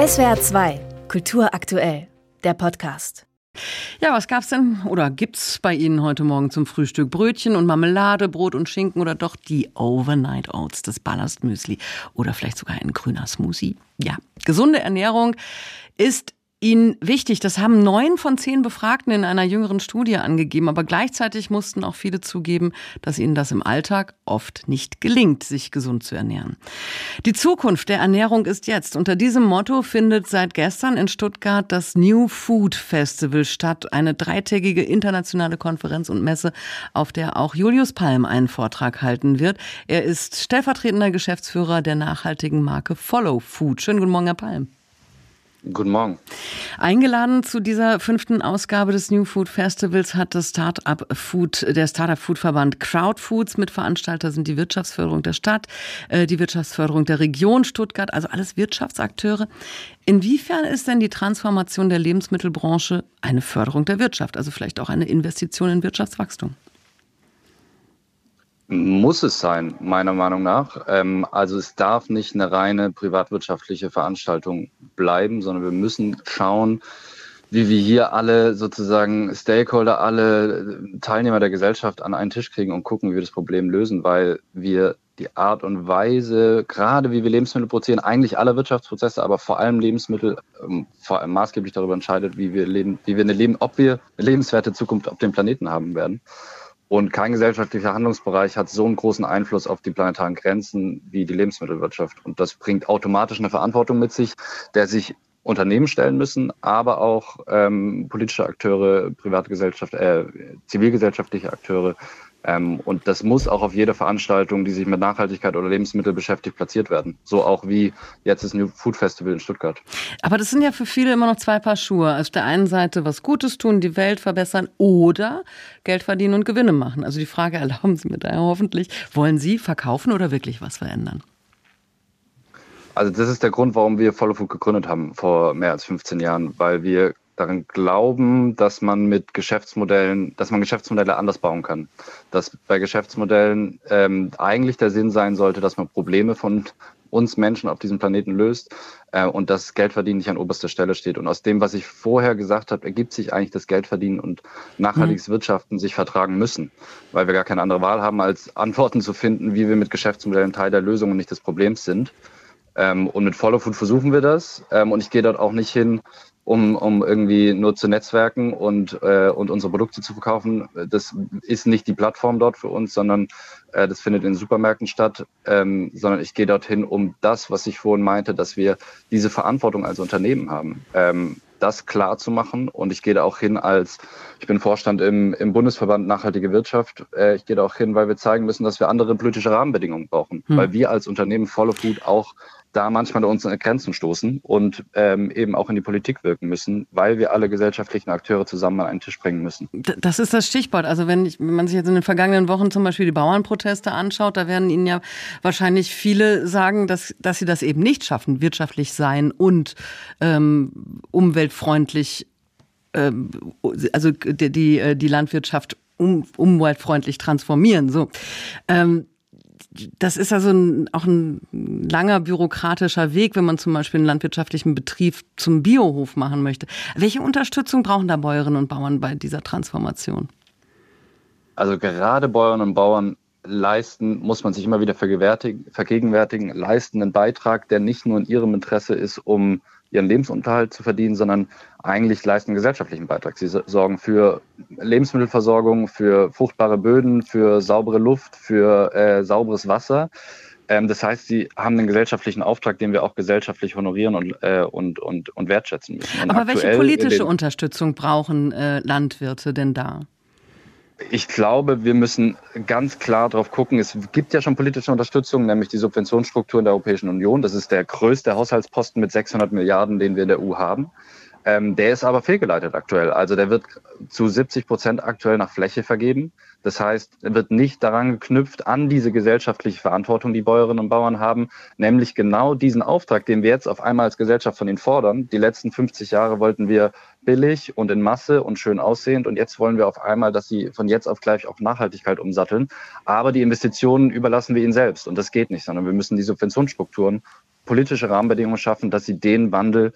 SWR 2, Kultur aktuell, der Podcast. Ja, was gab's denn oder gibt's bei Ihnen heute Morgen zum Frühstück? Brötchen und Marmelade, Brot und Schinken oder doch die Overnight Oats, das Ballastmüsli oder vielleicht sogar ein grüner Smoothie? Ja, gesunde Ernährung ist Ihnen wichtig. Das haben neun von zehn Befragten in einer jüngeren Studie angegeben. Aber gleichzeitig mussten auch viele zugeben, dass ihnen das im Alltag oft nicht gelingt, sich gesund zu ernähren. Die Zukunft der Ernährung ist jetzt. Unter diesem Motto findet seit gestern in Stuttgart das New Food Festival statt. Eine dreitägige internationale Konferenz und Messe, auf der auch Julius Palm einen Vortrag halten wird. Er ist stellvertretender Geschäftsführer der nachhaltigen Marke Follow Food. Schönen guten Morgen, Herr Palm. Guten Morgen. Eingeladen zu dieser fünften Ausgabe des New Food Festivals hat das Startup Food, der Startup Food Verband Crowdfoods. Mitveranstalter sind die Wirtschaftsförderung der Stadt, äh, die Wirtschaftsförderung der Region Stuttgart, also alles Wirtschaftsakteure. Inwiefern ist denn die Transformation der Lebensmittelbranche eine Förderung der Wirtschaft, also vielleicht auch eine Investition in Wirtschaftswachstum? Muss es sein, meiner Meinung nach. Ähm, also es darf nicht eine reine privatwirtschaftliche Veranstaltung bleiben, sondern wir müssen schauen, wie wir hier alle sozusagen Stakeholder, alle Teilnehmer der Gesellschaft an einen Tisch kriegen und gucken, wie wir das Problem lösen, weil wir die Art und Weise, gerade wie wir Lebensmittel produzieren, eigentlich alle Wirtschaftsprozesse, aber vor allem Lebensmittel, ähm, vor allem maßgeblich darüber entscheidet, wie wir leben, wie wir eine Leben, ob wir eine lebenswerte Zukunft auf dem Planeten haben werden. Und kein gesellschaftlicher Handlungsbereich hat so einen großen Einfluss auf die planetaren Grenzen wie die Lebensmittelwirtschaft. Und das bringt automatisch eine Verantwortung mit sich, der sich Unternehmen stellen müssen, aber auch ähm, politische Akteure, private Gesellschaft, äh, zivilgesellschaftliche Akteure ähm, und das muss auch auf jeder Veranstaltung, die sich mit Nachhaltigkeit oder Lebensmittel beschäftigt, platziert werden. So auch wie jetzt das New Food Festival in Stuttgart. Aber das sind ja für viele immer noch zwei Paar Schuhe. Auf der einen Seite was Gutes tun, die Welt verbessern oder Geld verdienen und Gewinne machen. Also die Frage erlauben Sie mir daher hoffentlich, wollen Sie verkaufen oder wirklich was verändern? Also das ist der Grund, warum wir Follow Food gegründet haben vor mehr als 15 Jahren, weil wir daran glauben, dass man mit Geschäftsmodellen, dass man Geschäftsmodelle anders bauen kann. Dass bei Geschäftsmodellen ähm, eigentlich der Sinn sein sollte, dass man Probleme von uns Menschen auf diesem Planeten löst äh, und dass Geldverdienen nicht an oberster Stelle steht. Und aus dem, was ich vorher gesagt habe, ergibt sich eigentlich, dass Geldverdienen und nachhaltiges mhm. Wirtschaften sich vertragen müssen, weil wir gar keine andere Wahl haben, als Antworten zu finden, wie wir mit Geschäftsmodellen Teil der Lösung und nicht des Problems sind. Ähm, und mit Follow Food versuchen wir das. Ähm, und ich gehe dort auch nicht hin, um, um irgendwie nur zu netzwerken und, äh, und unsere Produkte zu verkaufen. Das ist nicht die Plattform dort für uns, sondern äh, das findet in Supermärkten statt, ähm, sondern ich gehe dorthin, um das, was ich vorhin meinte, dass wir diese Verantwortung als Unternehmen haben. Ähm, das klar zu machen. Und ich gehe da auch hin als, ich bin Vorstand im, im Bundesverband Nachhaltige Wirtschaft. Äh, ich gehe da auch hin, weil wir zeigen müssen, dass wir andere politische Rahmenbedingungen brauchen. Hm. Weil wir als Unternehmen Follow Food auch da manchmal an unsere Grenzen stoßen und ähm, eben auch in die Politik wirken müssen, weil wir alle gesellschaftlichen Akteure zusammen an einen Tisch bringen müssen. Das ist das Stichwort. Also wenn, ich, wenn man sich jetzt in den vergangenen Wochen zum Beispiel die Bauernproteste anschaut, da werden Ihnen ja wahrscheinlich viele sagen, dass, dass sie das eben nicht schaffen, wirtschaftlich sein und ähm, umweltfreundlich, ähm, also die, die, die Landwirtschaft um, umweltfreundlich transformieren. So. Ähm, das ist also ein, auch ein langer bürokratischer Weg, wenn man zum Beispiel einen landwirtschaftlichen Betrieb zum Biohof machen möchte. Welche Unterstützung brauchen da Bäuerinnen und Bauern bei dieser Transformation? Also gerade Bäuerinnen und Bauern leisten, muss man sich immer wieder vergegenwärtigen, leisten einen Beitrag, der nicht nur in ihrem Interesse ist, um ihren Lebensunterhalt zu verdienen, sondern eigentlich leisten einen gesellschaftlichen Beitrag. Sie sorgen für Lebensmittelversorgung, für fruchtbare Böden, für saubere Luft, für äh, sauberes Wasser. Ähm, das heißt, sie haben einen gesellschaftlichen Auftrag, den wir auch gesellschaftlich honorieren und, äh, und, und, und wertschätzen müssen. Und Aber welche politische Unterstützung brauchen äh, Landwirte denn da? Ich glaube, wir müssen ganz klar darauf gucken. Es gibt ja schon politische Unterstützung, nämlich die Subventionsstruktur in der Europäischen Union. Das ist der größte Haushaltsposten mit 600 Milliarden, den wir in der EU haben. Ähm, der ist aber fehlgeleitet aktuell. Also der wird zu 70 Prozent aktuell nach Fläche vergeben. Das heißt, er wird nicht daran geknüpft an diese gesellschaftliche Verantwortung, die Bäuerinnen und Bauern haben, nämlich genau diesen Auftrag, den wir jetzt auf einmal als Gesellschaft von ihnen fordern. Die letzten 50 Jahre wollten wir billig und in Masse und schön aussehend und jetzt wollen wir auf einmal, dass sie von jetzt auf gleich auf Nachhaltigkeit umsatteln. Aber die Investitionen überlassen wir ihnen selbst und das geht nicht, sondern wir müssen die Subventionsstrukturen politische Rahmenbedingungen schaffen, dass sie den Wandel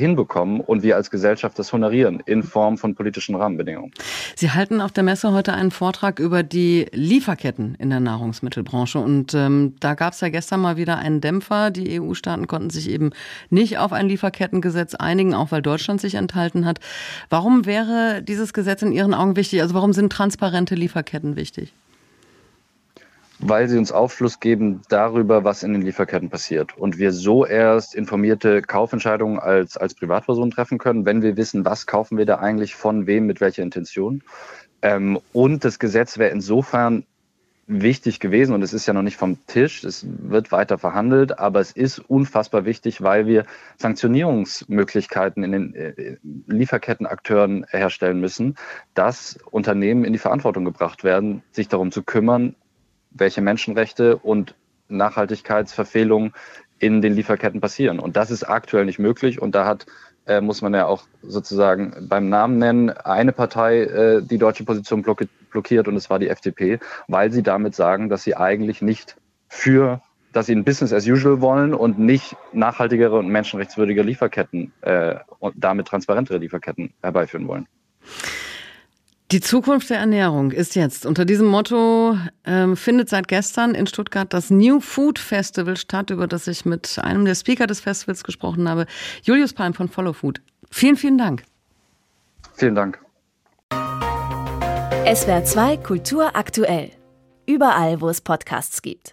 hinbekommen und wir als Gesellschaft das honorieren in Form von politischen Rahmenbedingungen. Sie halten auf der Messe heute einen Vortrag über die Lieferketten in der Nahrungsmittelbranche und ähm, da gab es ja gestern mal wieder einen Dämpfer. Die EU-Staaten konnten sich eben nicht auf ein Lieferkettengesetz einigen, auch weil Deutschland sich enthalten hat. Warum wäre dieses Gesetz in Ihren Augen wichtig? Also warum sind transparente Lieferketten wichtig? Weil sie uns Aufschluss geben darüber, was in den Lieferketten passiert. Und wir so erst informierte Kaufentscheidungen als, als Privatperson treffen können, wenn wir wissen, was kaufen wir da eigentlich von wem, mit welcher Intention. Ähm, und das Gesetz wäre insofern wichtig gewesen und es ist ja noch nicht vom Tisch, es wird weiter verhandelt, aber es ist unfassbar wichtig, weil wir Sanktionierungsmöglichkeiten in den äh, Lieferkettenakteuren herstellen müssen, dass Unternehmen in die Verantwortung gebracht werden, sich darum zu kümmern, welche Menschenrechte und Nachhaltigkeitsverfehlungen in den Lieferketten passieren. Und das ist aktuell nicht möglich. Und da hat, äh, muss man ja auch sozusagen beim Namen nennen, eine Partei äh, die deutsche Position blockiert und es war die FDP, weil sie damit sagen, dass sie eigentlich nicht für, dass sie ein Business as usual wollen und nicht nachhaltigere und menschenrechtswürdige Lieferketten äh, und damit transparentere Lieferketten herbeiführen wollen. Die Zukunft der Ernährung ist jetzt. Unter diesem Motto ähm, findet seit gestern in Stuttgart das New Food Festival statt, über das ich mit einem der Speaker des Festivals gesprochen habe, Julius Palm von Follow Food. Vielen, vielen Dank. Vielen Dank. SWR 2 Kultur aktuell. Überall, wo es Podcasts gibt.